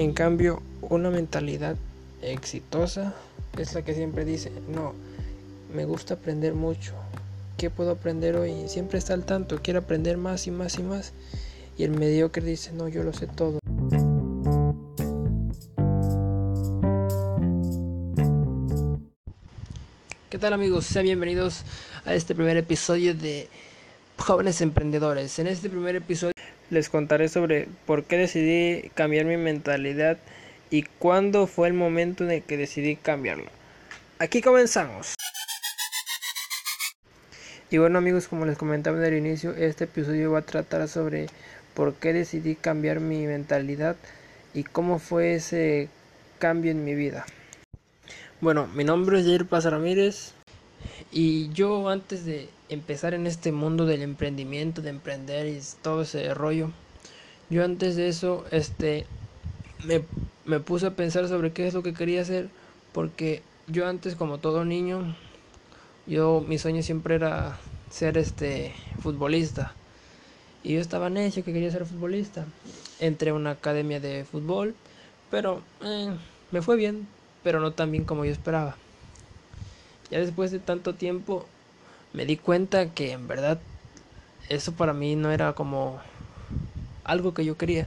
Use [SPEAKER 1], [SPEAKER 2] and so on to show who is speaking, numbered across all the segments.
[SPEAKER 1] En cambio, una mentalidad exitosa es la que siempre dice, no, me gusta aprender mucho. ¿Qué puedo aprender hoy? Siempre está al tanto, quiere aprender más y más y más. Y el mediocre dice, no, yo lo sé todo. ¿Qué tal amigos? Sean bienvenidos a este primer episodio de Jóvenes Emprendedores. En este primer episodio les contaré sobre por qué decidí cambiar mi mentalidad y cuándo fue el momento en el que decidí cambiarlo. Aquí comenzamos. Y bueno amigos, como les comentaba en el inicio, este episodio va a tratar sobre por qué decidí cambiar mi mentalidad y cómo fue ese cambio en mi vida. Bueno, mi nombre es Jair Paz Ramírez y yo antes de empezar en este mundo del emprendimiento, de emprender y todo ese rollo, yo antes de eso, este, me, me puse a pensar sobre qué es lo que quería hacer, porque yo antes, como todo niño, yo, mi sueño siempre era ser este futbolista. Y yo estaba necio que quería ser futbolista. Entré a una academia de fútbol, pero eh, me fue bien, pero no tan bien como yo esperaba. Ya después de tanto tiempo me di cuenta que en verdad eso para mí no era como algo que yo quería.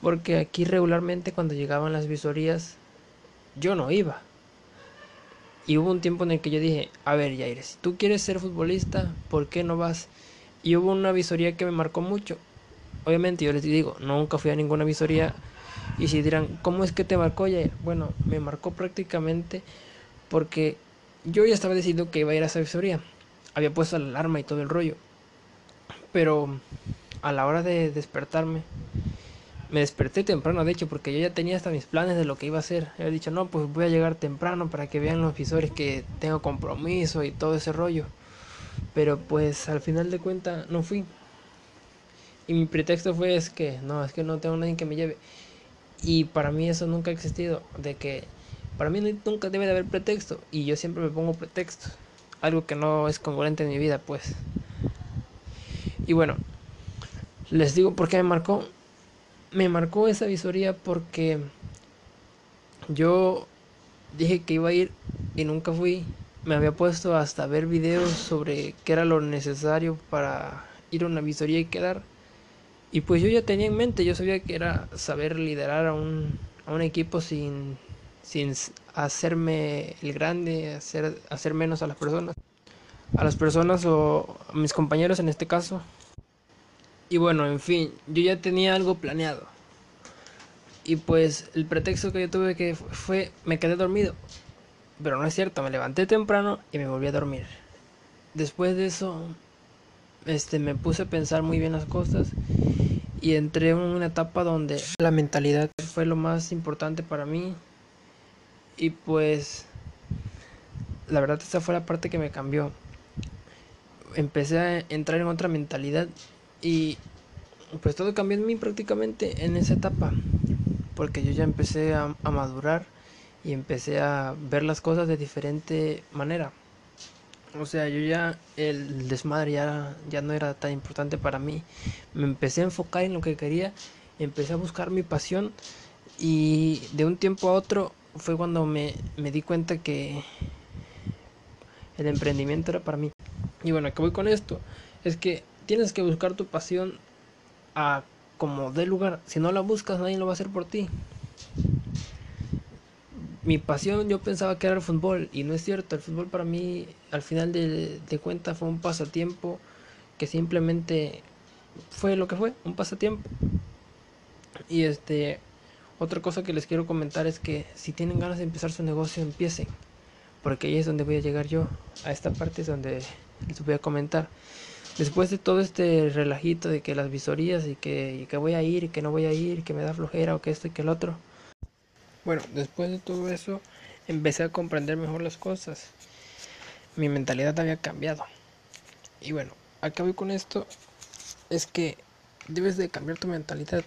[SPEAKER 1] Porque aquí regularmente cuando llegaban las visorías yo no iba. Y hubo un tiempo en el que yo dije, a ver Jair, si tú quieres ser futbolista, ¿por qué no vas? Y hubo una visoría que me marcó mucho. Obviamente yo les digo, nunca fui a ninguna visoría. Y si dirán, ¿cómo es que te marcó Jair? Bueno, me marcó prácticamente porque yo ya estaba decidido que iba a ir a esa visoría. Había puesto la alarma y todo el rollo. Pero a la hora de despertarme, me desperté temprano, de hecho, porque yo ya tenía hasta mis planes de lo que iba a hacer. Había dicho, no, pues voy a llegar temprano para que vean los visores que tengo compromiso y todo ese rollo. Pero pues al final de cuentas no fui. Y mi pretexto fue es que, no, es que no tengo nadie que me lleve. Y para mí eso nunca ha existido, de que para mí nunca debe de haber pretexto y yo siempre me pongo pretextos, algo que no es congruente en mi vida, pues. Y bueno, les digo por qué me marcó. Me marcó esa visoría porque yo dije que iba a ir y nunca fui. Me había puesto hasta ver videos sobre qué era lo necesario para ir a una visoría y quedar. Y pues yo ya tenía en mente, yo sabía que era saber liderar a un, a un equipo sin sin hacerme el grande, hacer, hacer menos a las personas. A las personas o a mis compañeros en este caso. Y bueno, en fin, yo ya tenía algo planeado. Y pues el pretexto que yo tuve que fue, me quedé dormido. Pero no es cierto, me levanté temprano y me volví a dormir. Después de eso, este, me puse a pensar muy bien las cosas y entré en una etapa donde la mentalidad fue lo más importante para mí y pues la verdad esa fue la parte que me cambió. Empecé a entrar en otra mentalidad y pues todo cambió en mí prácticamente en esa etapa. Porque yo ya empecé a, madurar y empecé a ver las cosas de diferente manera. O sea, yo ya el desmadre ya, ya no era tan importante para mí. Me empecé a enfocar en lo que quería, empecé a buscar mi pasión y de un tiempo a otro fue cuando me, me di cuenta que el emprendimiento era para mí. Y bueno, que voy con esto? Es que tienes que buscar tu pasión a como dé lugar. Si no la buscas, nadie lo va a hacer por ti. Mi pasión yo pensaba que era el fútbol y no es cierto. El fútbol para mí al final de, de cuentas fue un pasatiempo que simplemente fue lo que fue, un pasatiempo. Y este otra cosa que les quiero comentar es que si tienen ganas de empezar su negocio, empiecen. Porque ahí es donde voy a llegar yo. A esta parte es donde les voy a comentar. Después de todo este relajito de que las visorías y que, que voy a ir y que no voy a ir, que me da flojera o que esto y que el otro. Bueno, después de todo eso empecé a comprender mejor las cosas. Mi mentalidad había cambiado. Y bueno, acá con esto. Es que debes de cambiar tu mentalidad.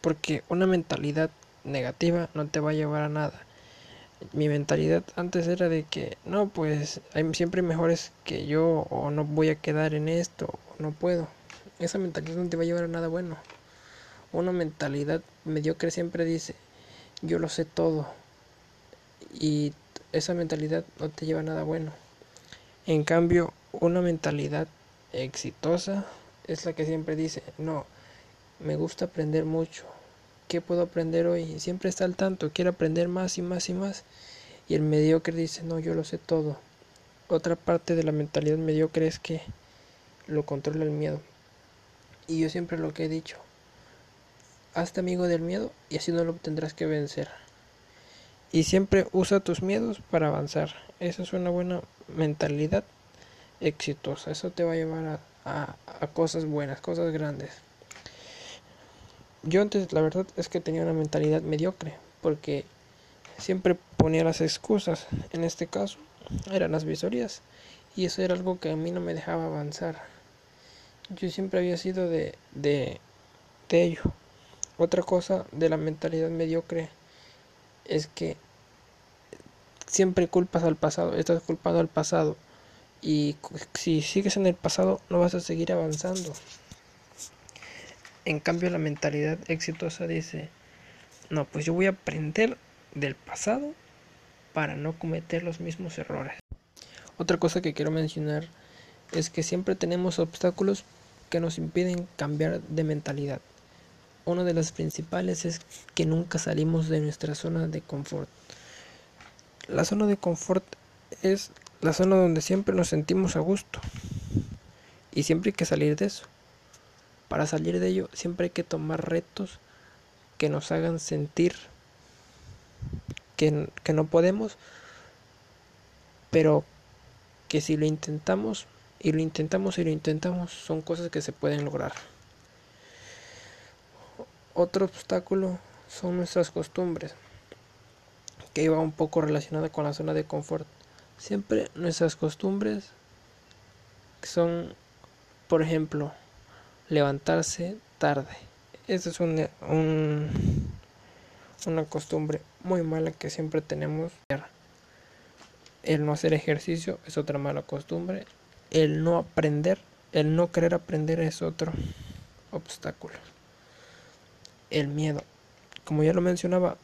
[SPEAKER 1] Porque una mentalidad negativa no te va a llevar a nada. Mi mentalidad antes era de que no, pues hay siempre mejores que yo o no voy a quedar en esto no puedo. Esa mentalidad no te va a llevar a nada bueno. Una mentalidad mediocre siempre dice, yo lo sé todo. Y esa mentalidad no te lleva a nada bueno. En cambio, una mentalidad exitosa es la que siempre dice, no, me gusta aprender mucho. ¿Qué puedo aprender hoy? Siempre está al tanto, quiere aprender más y más y más. Y el mediocre dice, no, yo lo sé todo. Otra parte de la mentalidad mediocre es que lo controla el miedo. Y yo siempre lo que he dicho, hazte amigo del miedo y así no lo tendrás que vencer. Y siempre usa tus miedos para avanzar. Esa es una buena mentalidad exitosa. Eso te va a llevar a, a, cosas buenas, cosas grandes. Yo antes la verdad es que tenía una mentalidad mediocre porque siempre ponía las excusas. En este caso eran las visorías y eso era algo que a mí no me dejaba avanzar. Yo siempre había sido de, de, de ello. Otra cosa de la mentalidad mediocre es que siempre culpas al pasado, estás culpando al pasado y si sigues en el pasado no vas a seguir avanzando. En cambio la mentalidad exitosa dice, no, pues yo voy a aprender del pasado para no cometer los mismos errores. Otra cosa que quiero mencionar es que siempre tenemos obstáculos que nos impiden cambiar de mentalidad. Una de las principales es que nunca salimos de nuestra zona de confort. La zona de confort es la zona donde siempre nos sentimos a gusto. Y siempre hay que salir de eso. Para salir de ello siempre hay que tomar retos que nos hagan sentir que, que no podemos, pero que si lo intentamos y lo intentamos y lo intentamos son cosas que se pueden lograr. Otro obstáculo son nuestras costumbres, que iba un poco relacionada con la zona de confort. Siempre nuestras costumbres son, por ejemplo, levantarse tarde. Esa es un, una costumbre muy mala que siempre tenemos. El no hacer ejercicio es otra mala costumbre. El no aprender, el no querer aprender es otro obstáculo el miedo. Como ya lo mencionaba,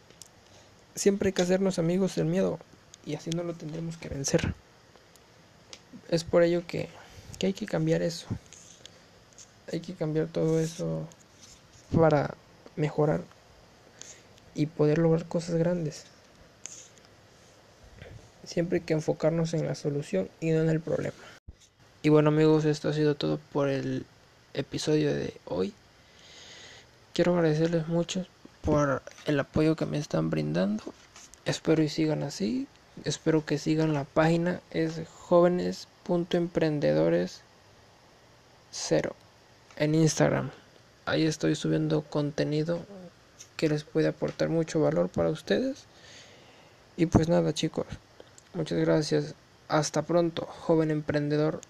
[SPEAKER 1] siempre hay que hacernos amigos del miedo y así no lo tendremos que vencer. Es por ello que, que hay que cambiar eso. Hay que cambiar todo eso para mejorar y poder lograr cosas grandes. Siempre hay que enfocarnos en la solución y no en el problema. Y bueno amigos, esto ha sido todo por el episodio de hoy. Quiero agradecerles mucho por el apoyo que me están brindando. Espero y sigan así. Espero que sigan la página. Es jóvenes.emprendedores 0 en Instagram. Ahí estoy subiendo contenido que les puede aportar mucho valor para ustedes. Y pues nada chicos, muchas gracias. Hasta pronto, joven emprendedor.